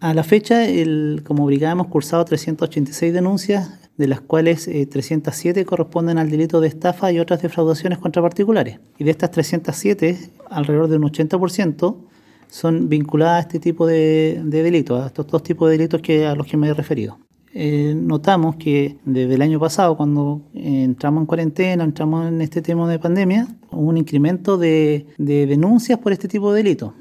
A la fecha, el, como brigada hemos cursado 386 denuncias, de las cuales eh, 307 corresponden al delito de estafa y otras defraudaciones contra particulares. Y de estas 307, alrededor de un 80% son vinculadas a este tipo de, delitos, a estos dos tipos de delitos que, a los que me he referido. Eh, notamos que desde el año pasado, cuando eh, entramos en cuarentena, entramos en este tema de pandemia, hubo un incremento de, de denuncias por este tipo de delitos.